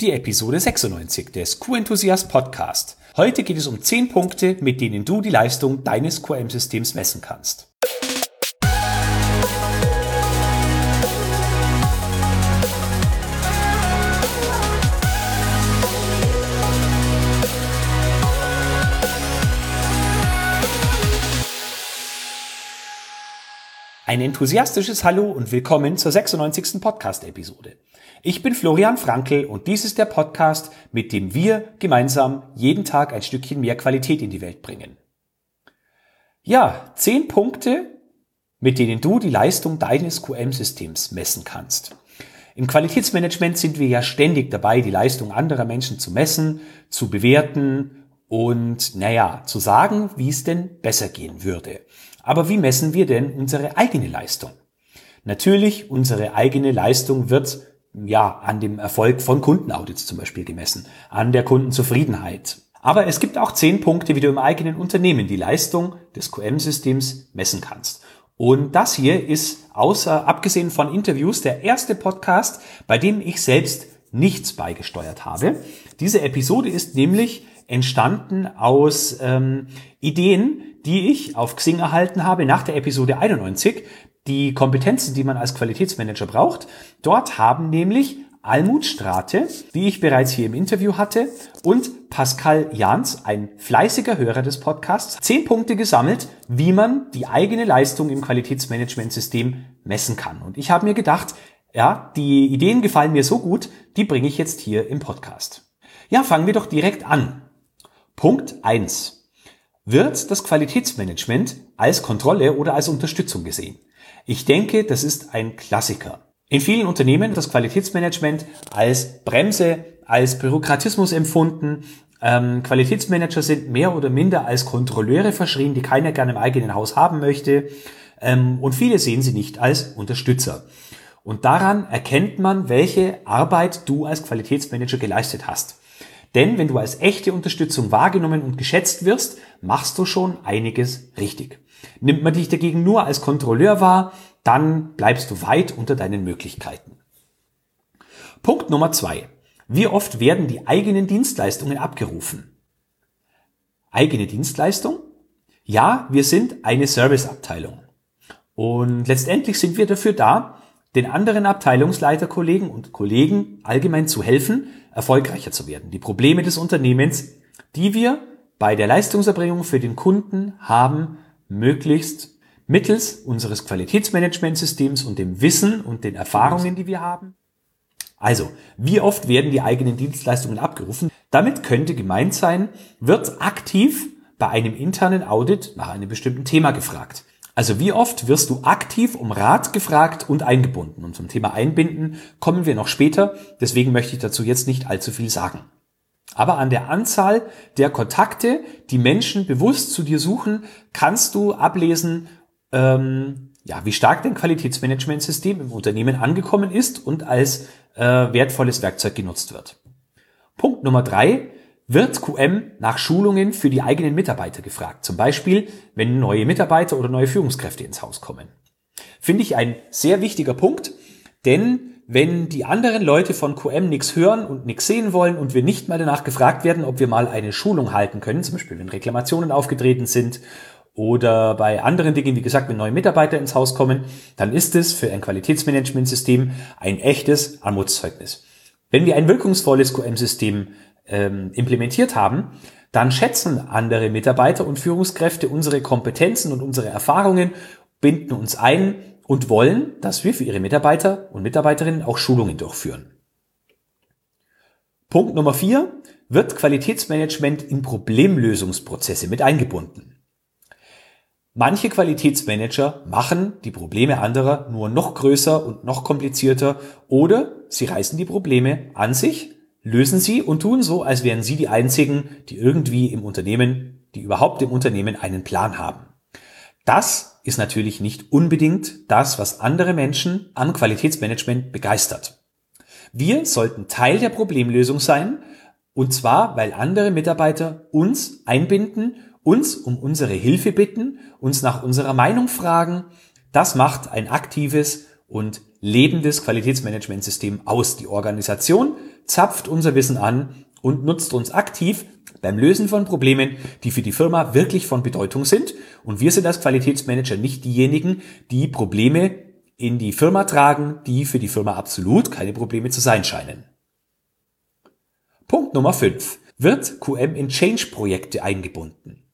Die Episode 96 des Q-Enthusiast Podcast. Heute geht es um 10 Punkte, mit denen du die Leistung deines QM-Systems messen kannst. Ein enthusiastisches Hallo und willkommen zur 96. Podcast-Episode. Ich bin Florian Frankl und dies ist der Podcast, mit dem wir gemeinsam jeden Tag ein Stückchen mehr Qualität in die Welt bringen. Ja, zehn Punkte, mit denen du die Leistung deines QM-Systems messen kannst. Im Qualitätsmanagement sind wir ja ständig dabei, die Leistung anderer Menschen zu messen, zu bewerten und, naja, zu sagen, wie es denn besser gehen würde. Aber wie messen wir denn unsere eigene Leistung? Natürlich, unsere eigene Leistung wird ja an dem Erfolg von Kundenaudits zum Beispiel gemessen, an der Kundenzufriedenheit. Aber es gibt auch zehn Punkte, wie du im eigenen Unternehmen die Leistung des QM-Systems messen kannst. Und das hier ist außer, abgesehen von Interviews, der erste Podcast, bei dem ich selbst nichts beigesteuert habe. Diese Episode ist nämlich entstanden aus ähm, Ideen, die ich auf Xing erhalten habe nach der Episode 91. Die Kompetenzen, die man als Qualitätsmanager braucht. Dort haben nämlich Almut Strate, wie ich bereits hier im Interview hatte, und Pascal Jans, ein fleißiger Hörer des Podcasts, zehn Punkte gesammelt, wie man die eigene Leistung im Qualitätsmanagementsystem messen kann. Und ich habe mir gedacht, ja, die Ideen gefallen mir so gut, die bringe ich jetzt hier im Podcast. Ja, fangen wir doch direkt an. Punkt eins: Wird das Qualitätsmanagement als Kontrolle oder als Unterstützung gesehen? Ich denke, das ist ein Klassiker. In vielen Unternehmen das Qualitätsmanagement als Bremse, als Bürokratismus empfunden. Ähm, Qualitätsmanager sind mehr oder minder als Kontrolleure verschrien, die keiner gerne im eigenen Haus haben möchte. Ähm, und viele sehen sie nicht als Unterstützer. Und daran erkennt man, welche Arbeit du als Qualitätsmanager geleistet hast. Denn wenn du als echte Unterstützung wahrgenommen und geschätzt wirst, machst du schon einiges richtig. Nimmt man dich dagegen nur als Kontrolleur wahr, dann bleibst du weit unter deinen Möglichkeiten. Punkt Nummer zwei. Wie oft werden die eigenen Dienstleistungen abgerufen? Eigene Dienstleistung? Ja, wir sind eine Serviceabteilung. Und letztendlich sind wir dafür da, den anderen Abteilungsleiterkollegen und Kollegen allgemein zu helfen, erfolgreicher zu werden. Die Probleme des Unternehmens, die wir bei der Leistungserbringung für den Kunden haben, möglichst mittels unseres Qualitätsmanagementsystems und dem Wissen und den Erfahrungen, die wir haben. Also, wie oft werden die eigenen Dienstleistungen abgerufen? Damit könnte gemeint sein, wird aktiv bei einem internen Audit nach einem bestimmten Thema gefragt. Also wie oft wirst du aktiv um Rat gefragt und eingebunden? Und zum Thema Einbinden kommen wir noch später, deswegen möchte ich dazu jetzt nicht allzu viel sagen. Aber an der Anzahl der Kontakte, die Menschen bewusst zu dir suchen, kannst du ablesen, ähm, ja, wie stark dein Qualitätsmanagementsystem im Unternehmen angekommen ist und als äh, wertvolles Werkzeug genutzt wird. Punkt Nummer drei, wird QM nach Schulungen für die eigenen Mitarbeiter gefragt. Zum Beispiel, wenn neue Mitarbeiter oder neue Führungskräfte ins Haus kommen. Finde ich ein sehr wichtiger Punkt, denn wenn die anderen Leute von QM nichts hören und nichts sehen wollen und wir nicht mal danach gefragt werden, ob wir mal eine Schulung halten können, zum Beispiel wenn Reklamationen aufgetreten sind oder bei anderen Dingen, wie gesagt, wenn neue Mitarbeiter ins Haus kommen, dann ist es für ein Qualitätsmanagementsystem ein echtes Armutszeugnis. Wenn wir ein wirkungsvolles QM-System ähm, implementiert haben, dann schätzen andere Mitarbeiter und Führungskräfte unsere Kompetenzen und unsere Erfahrungen, binden uns ein und wollen, dass wir für ihre Mitarbeiter und Mitarbeiterinnen auch Schulungen durchführen. Punkt Nummer vier wird Qualitätsmanagement in Problemlösungsprozesse mit eingebunden. Manche Qualitätsmanager machen die Probleme anderer nur noch größer und noch komplizierter oder sie reißen die Probleme an sich lösen sie und tun so, als wären sie die einzigen, die irgendwie im Unternehmen, die überhaupt im Unternehmen einen Plan haben. Das ist natürlich nicht unbedingt das, was andere Menschen am Qualitätsmanagement begeistert. Wir sollten Teil der Problemlösung sein, und zwar, weil andere Mitarbeiter uns einbinden, uns um unsere Hilfe bitten, uns nach unserer Meinung fragen. Das macht ein aktives und lebendes Qualitätsmanagementsystem aus. Die Organisation zapft unser Wissen an und nutzt uns aktiv beim Lösen von Problemen, die für die Firma wirklich von Bedeutung sind. Und wir sind als Qualitätsmanager nicht diejenigen, die Probleme in die Firma tragen, die für die Firma absolut keine Probleme zu sein scheinen. Punkt Nummer 5. Wird QM in Change-Projekte eingebunden?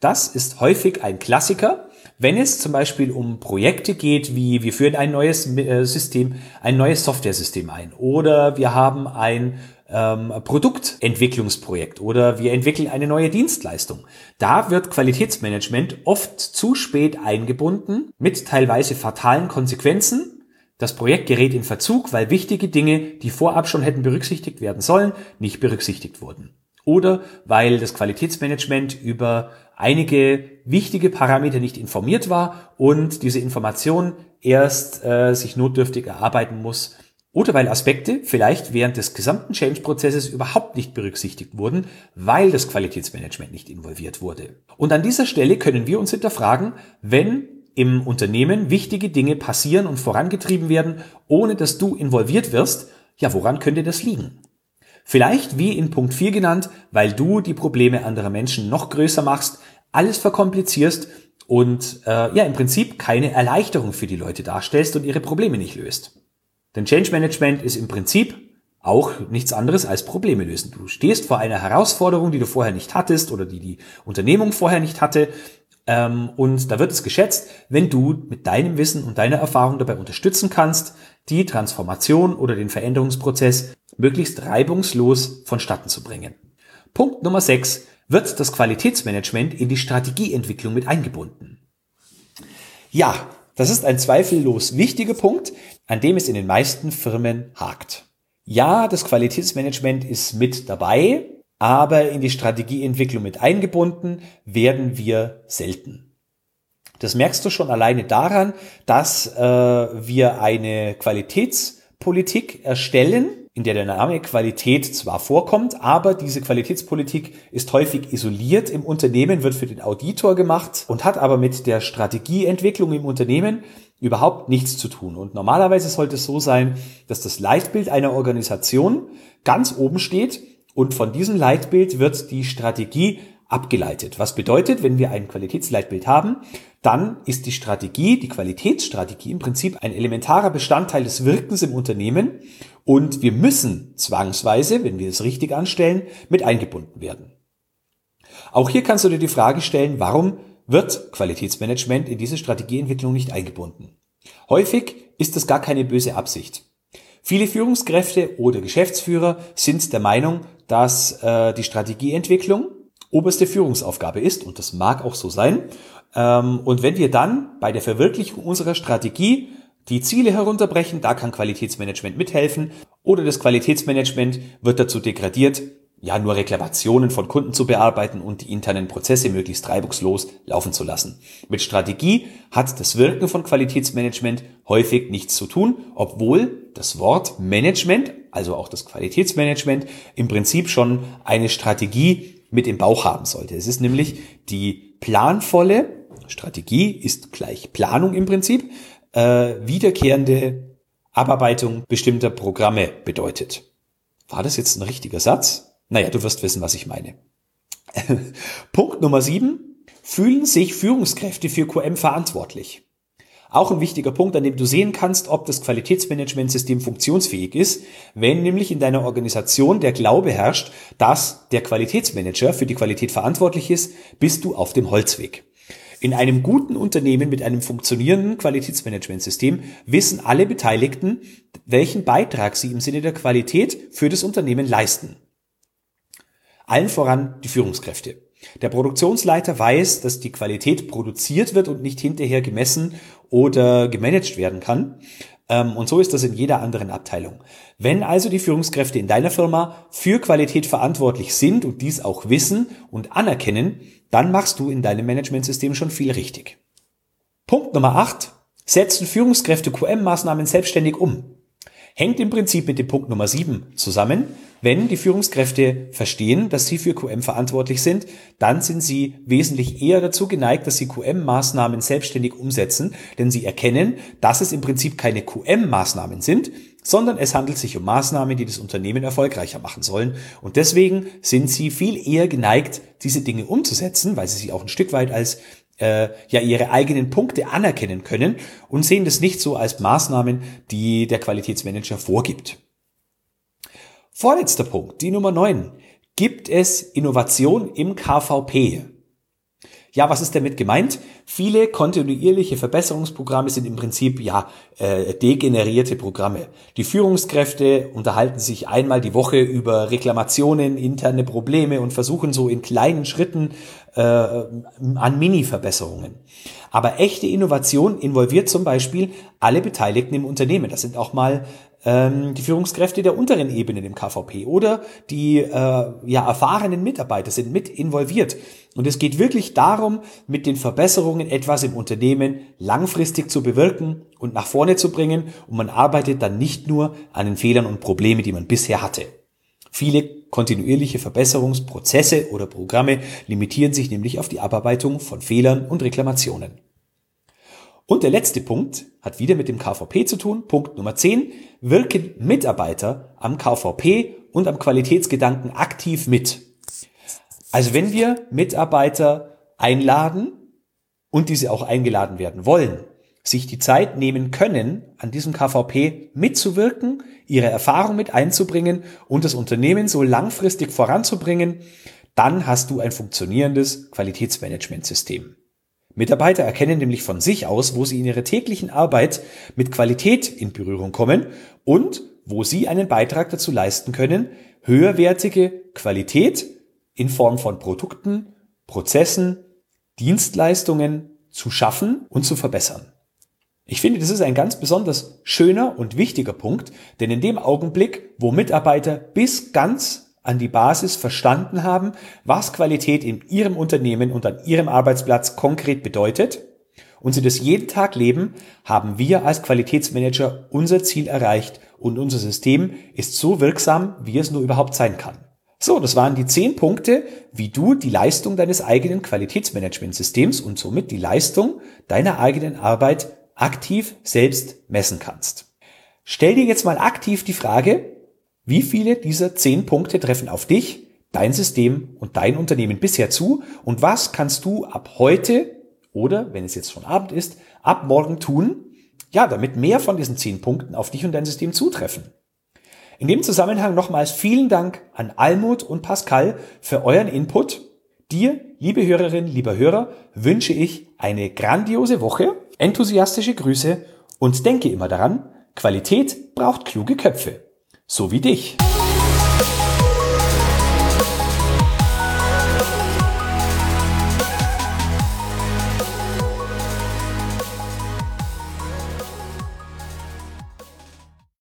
Das ist häufig ein Klassiker, wenn es zum Beispiel um Projekte geht, wie wir führen ein neues äh, System, ein neues Software-System ein oder wir haben ein ähm, Produktentwicklungsprojekt oder wir entwickeln eine neue Dienstleistung. Da wird Qualitätsmanagement oft zu spät eingebunden mit teilweise fatalen Konsequenzen. Das Projekt gerät in Verzug, weil wichtige Dinge, die vorab schon hätten berücksichtigt werden sollen, nicht berücksichtigt wurden. Oder weil das Qualitätsmanagement über einige wichtige Parameter nicht informiert war und diese Information erst äh, sich notdürftig erarbeiten muss, oder weil Aspekte vielleicht während des gesamten Change-Prozesses überhaupt nicht berücksichtigt wurden, weil das Qualitätsmanagement nicht involviert wurde. Und an dieser Stelle können wir uns hinterfragen, wenn im Unternehmen wichtige Dinge passieren und vorangetrieben werden, ohne dass du involviert wirst, ja, woran könnte das liegen? Vielleicht, wie in Punkt 4 genannt, weil du die Probleme anderer Menschen noch größer machst, alles verkomplizierst und äh, ja im Prinzip keine Erleichterung für die Leute darstellst und ihre Probleme nicht löst. Denn Change Management ist im Prinzip auch nichts anderes als Probleme lösen. Du stehst vor einer Herausforderung, die du vorher nicht hattest oder die die Unternehmung vorher nicht hatte. Ähm, und da wird es geschätzt, wenn du mit deinem Wissen und deiner Erfahrung dabei unterstützen kannst, die Transformation oder den Veränderungsprozess möglichst reibungslos vonstatten zu bringen. Punkt Nummer 6. Wird das Qualitätsmanagement in die Strategieentwicklung mit eingebunden? Ja, das ist ein zweifellos wichtiger Punkt, an dem es in den meisten Firmen hakt. Ja, das Qualitätsmanagement ist mit dabei, aber in die Strategieentwicklung mit eingebunden werden wir selten. Das merkst du schon alleine daran, dass äh, wir eine Qualitätspolitik erstellen, in der der Name Qualität zwar vorkommt, aber diese Qualitätspolitik ist häufig isoliert im Unternehmen, wird für den Auditor gemacht und hat aber mit der Strategieentwicklung im Unternehmen überhaupt nichts zu tun. Und normalerweise sollte es so sein, dass das Leitbild einer Organisation ganz oben steht und von diesem Leitbild wird die Strategie abgeleitet. Was bedeutet, wenn wir ein Qualitätsleitbild haben, dann ist die Strategie, die Qualitätsstrategie im Prinzip ein elementarer Bestandteil des Wirkens im Unternehmen und wir müssen zwangsweise, wenn wir es richtig anstellen, mit eingebunden werden. Auch hier kannst du dir die Frage stellen, warum wird Qualitätsmanagement in diese Strategieentwicklung nicht eingebunden? Häufig ist das gar keine böse Absicht. Viele Führungskräfte oder Geschäftsführer sind der Meinung, dass äh, die Strategieentwicklung oberste Führungsaufgabe ist, und das mag auch so sein. Ähm, und wenn wir dann bei der Verwirklichung unserer Strategie die Ziele herunterbrechen, da kann Qualitätsmanagement mithelfen, oder das Qualitätsmanagement wird dazu degradiert, ja, nur Reklamationen von Kunden zu bearbeiten und die internen Prozesse möglichst reibungslos laufen zu lassen. Mit Strategie hat das Wirken von Qualitätsmanagement häufig nichts zu tun, obwohl das Wort Management, also auch das Qualitätsmanagement, im Prinzip schon eine Strategie mit im Bauch haben sollte. Es ist nämlich die planvolle, Strategie ist gleich Planung im Prinzip, äh, wiederkehrende Abarbeitung bestimmter Programme bedeutet. War das jetzt ein richtiger Satz? Naja, du wirst wissen, was ich meine. Punkt Nummer sieben. Fühlen sich Führungskräfte für QM verantwortlich? Auch ein wichtiger Punkt, an dem du sehen kannst, ob das Qualitätsmanagementsystem funktionsfähig ist, wenn nämlich in deiner Organisation der Glaube herrscht, dass der Qualitätsmanager für die Qualität verantwortlich ist, bist du auf dem Holzweg. In einem guten Unternehmen mit einem funktionierenden Qualitätsmanagementsystem wissen alle Beteiligten, welchen Beitrag sie im Sinne der Qualität für das Unternehmen leisten. Allen voran die Führungskräfte. Der Produktionsleiter weiß, dass die Qualität produziert wird und nicht hinterher gemessen oder gemanagt werden kann. Ähm, und so ist das in jeder anderen Abteilung. Wenn also die Führungskräfte in deiner Firma für Qualität verantwortlich sind und dies auch wissen und anerkennen, dann machst du in deinem Managementsystem schon viel richtig. Punkt Nummer 8. Setzen Führungskräfte QM-Maßnahmen selbstständig um. Hängt im Prinzip mit dem Punkt Nummer 7 zusammen Wenn die Führungskräfte verstehen, dass sie für QM verantwortlich sind, dann sind sie wesentlich eher dazu geneigt, dass sie QM-Maßnahmen selbstständig umsetzen, denn sie erkennen, dass es im Prinzip keine QM-Maßnahmen sind, sondern es handelt sich um Maßnahmen, die das Unternehmen erfolgreicher machen sollen. Und deswegen sind sie viel eher geneigt, diese Dinge umzusetzen, weil sie sie auch ein Stück weit als äh, ja ihre eigenen Punkte anerkennen können und sehen das nicht so als Maßnahmen, die der Qualitätsmanager vorgibt. Vorletzter Punkt, die Nummer 9. Gibt es Innovation im KVP? Ja, was ist damit gemeint? Viele kontinuierliche Verbesserungsprogramme sind im Prinzip ja äh, degenerierte Programme. Die Führungskräfte unterhalten sich einmal die Woche über Reklamationen, interne Probleme und versuchen so in kleinen Schritten äh, an Mini-Verbesserungen. Aber echte Innovation involviert zum Beispiel alle Beteiligten im Unternehmen. Das sind auch mal ähm, die Führungskräfte der unteren Ebenen im KVP oder die äh, ja, erfahrenen Mitarbeiter sind mit involviert. Und es geht wirklich darum, mit den Verbesserungen etwas im Unternehmen langfristig zu bewirken und nach vorne zu bringen. Und man arbeitet dann nicht nur an den Fehlern und Problemen, die man bisher hatte. Viele kontinuierliche Verbesserungsprozesse oder Programme limitieren sich nämlich auf die Abarbeitung von Fehlern und Reklamationen. Und der letzte Punkt hat wieder mit dem KVP zu tun. Punkt Nummer 10. Wirken Mitarbeiter am KVP und am Qualitätsgedanken aktiv mit. Also wenn wir Mitarbeiter einladen und diese auch eingeladen werden wollen, sich die Zeit nehmen können, an diesem KVP mitzuwirken, ihre Erfahrung mit einzubringen und das Unternehmen so langfristig voranzubringen, dann hast du ein funktionierendes Qualitätsmanagementsystem. Mitarbeiter erkennen nämlich von sich aus, wo sie in ihrer täglichen Arbeit mit Qualität in Berührung kommen und wo sie einen Beitrag dazu leisten können, höherwertige Qualität in Form von Produkten, Prozessen, Dienstleistungen zu schaffen und zu verbessern. Ich finde, das ist ein ganz besonders schöner und wichtiger Punkt, denn in dem Augenblick, wo Mitarbeiter bis ganz an die Basis verstanden haben, was Qualität in ihrem Unternehmen und an ihrem Arbeitsplatz konkret bedeutet und sie das jeden Tag leben, haben wir als Qualitätsmanager unser Ziel erreicht und unser System ist so wirksam, wie es nur überhaupt sein kann. So, das waren die zehn Punkte, wie du die Leistung deines eigenen Qualitätsmanagementsystems und somit die Leistung deiner eigenen Arbeit aktiv selbst messen kannst. Stell dir jetzt mal aktiv die Frage, wie viele dieser zehn Punkte treffen auf dich, dein System und dein Unternehmen bisher zu? Und was kannst du ab heute oder, wenn es jetzt schon Abend ist, ab morgen tun, ja, damit mehr von diesen zehn Punkten auf dich und dein System zutreffen? In dem Zusammenhang nochmals vielen Dank an Almut und Pascal für euren Input. Dir, liebe Hörerinnen, lieber Hörer, wünsche ich eine grandiose Woche, enthusiastische Grüße und denke immer daran, Qualität braucht kluge Köpfe so wie dich.